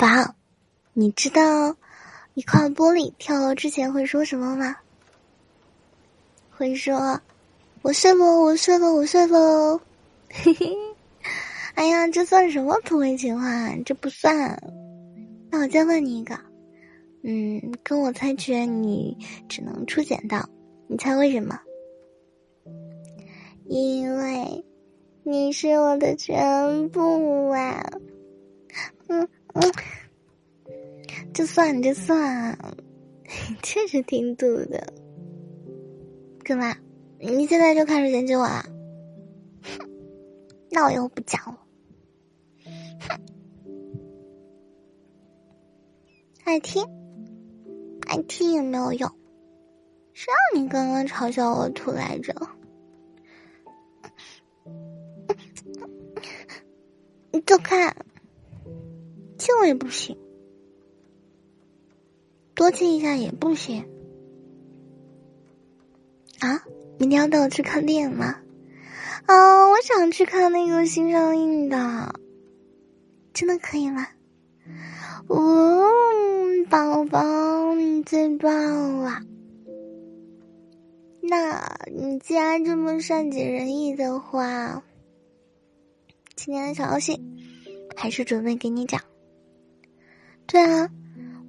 宝，你知道一块玻璃跳楼之前会说什么吗？会说：“我睡了，我睡了，我睡了。”嘿嘿，哎呀，这算什么土味情话？这不算。那我再问你一个，嗯，跟我猜拳，你只能出剪刀，你猜为什么？因为你是我的全部啊！嗯 就，算这算，确实挺堵的。干嘛？你现在就开始研究我了？哼，那我以后不讲了。哼，爱听，爱听也没有用。谁让你刚刚嘲笑我土来着？你走开！亲我也不行，多亲一下也不行。啊，明天要带我去看电影吗？啊，我想去看那个新上映的，真的可以吗？嗯，宝宝你最棒了。那你既然这么善解人意的话。今天的小游戏，还是准备给你讲。对啊，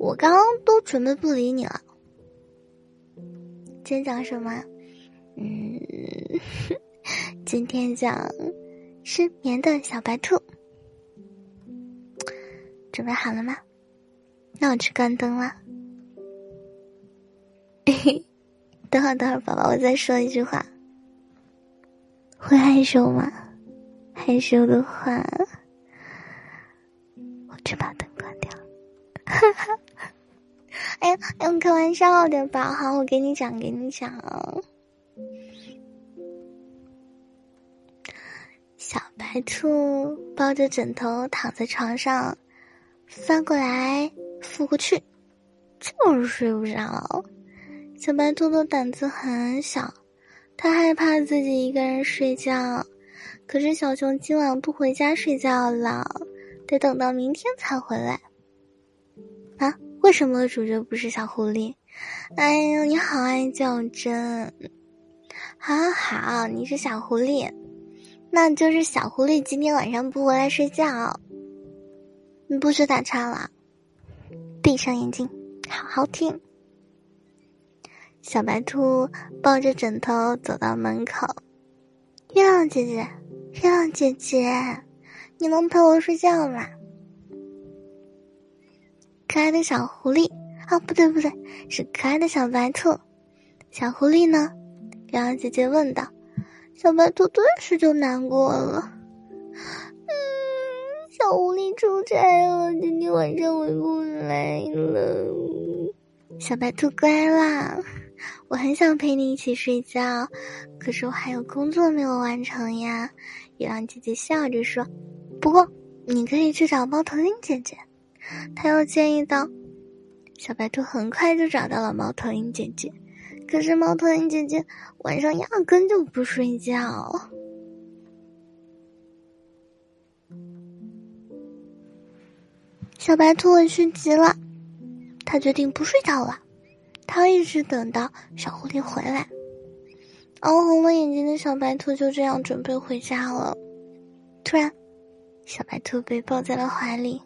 我刚刚都准备不理你了。今天讲什么？嗯，今天讲失眠的小白兔。准备好了吗？那我去关灯了。等会儿等会儿，宝宝，我再说一句话。会害羞吗？害羞的话，我去把灯关掉。哈哈，哎呀，哎呀，开玩笑的吧？好，我给你讲，给你讲。小白兔抱着枕头躺在床上，翻过来覆过去，就是睡不着。小白兔的胆子很小，它害怕自己一个人睡觉。可是小熊今晚不回家睡觉了，得等到明天才回来。为什么主角不是小狐狸？哎呀，你好爱较真！好好好，你是小狐狸，那就是小狐狸今天晚上不回来睡觉。你不许打岔了，闭上眼睛，好好听。小白兔抱着枕头走到门口，月亮姐姐。月亮姐姐，你能陪我睡觉吗？可爱的小狐狸，啊，不对不对，是可爱的小白兔。小狐狸呢？月亮姐姐问道。小白兔顿时就难过了。嗯，小狐狸出差了，今天晚上回不来了。小白兔乖啦，我很想陪你一起睡觉，可是我还有工作没有完成呀。月亮姐姐笑着说：“不过你可以去找猫头鹰姐姐。”他又建议道：“小白兔很快就找到了猫头鹰姐姐，可是猫头鹰姐姐晚上压根就不睡觉。”小白兔委屈极了，他决定不睡觉了，他一直等到小狐狸回来。熬红了眼睛的小白兔就这样准备回家了。突然，小白兔被抱在了怀里。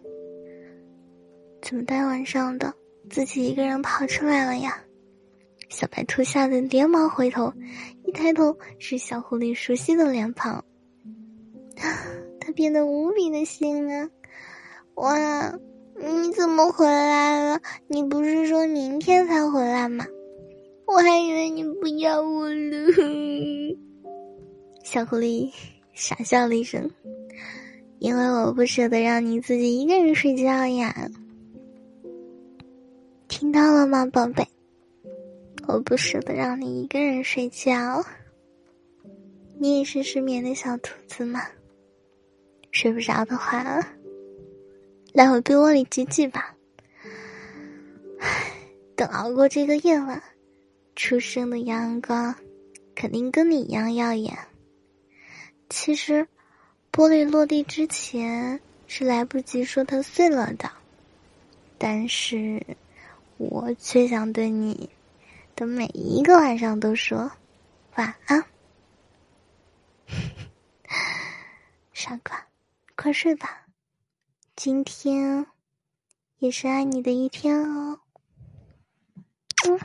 怎么大晚上的，自己一个人跑出来了呀？小白兔吓得连忙回头，一抬头是小狐狸熟悉的脸庞。他变得无比的心啊！哇，你怎么回来了？你不是说明天才回来吗？我还以为你不要我了，小狐狸傻笑了一声，因为我不舍得让你自己一个人睡觉呀。听到了吗，宝贝？我不舍得让你一个人睡觉。你也是失眠的小兔子吗？睡不着的话，来我被窝里挤挤吧。唉，等熬过这个夜晚。初升的阳光，肯定跟你一样耀眼。其实，玻璃落地之前是来不及说它碎了的。但是我却想对你的每一个晚上都说晚安，傻瓜，快睡吧，今天也是爱你的一天哦。嗯。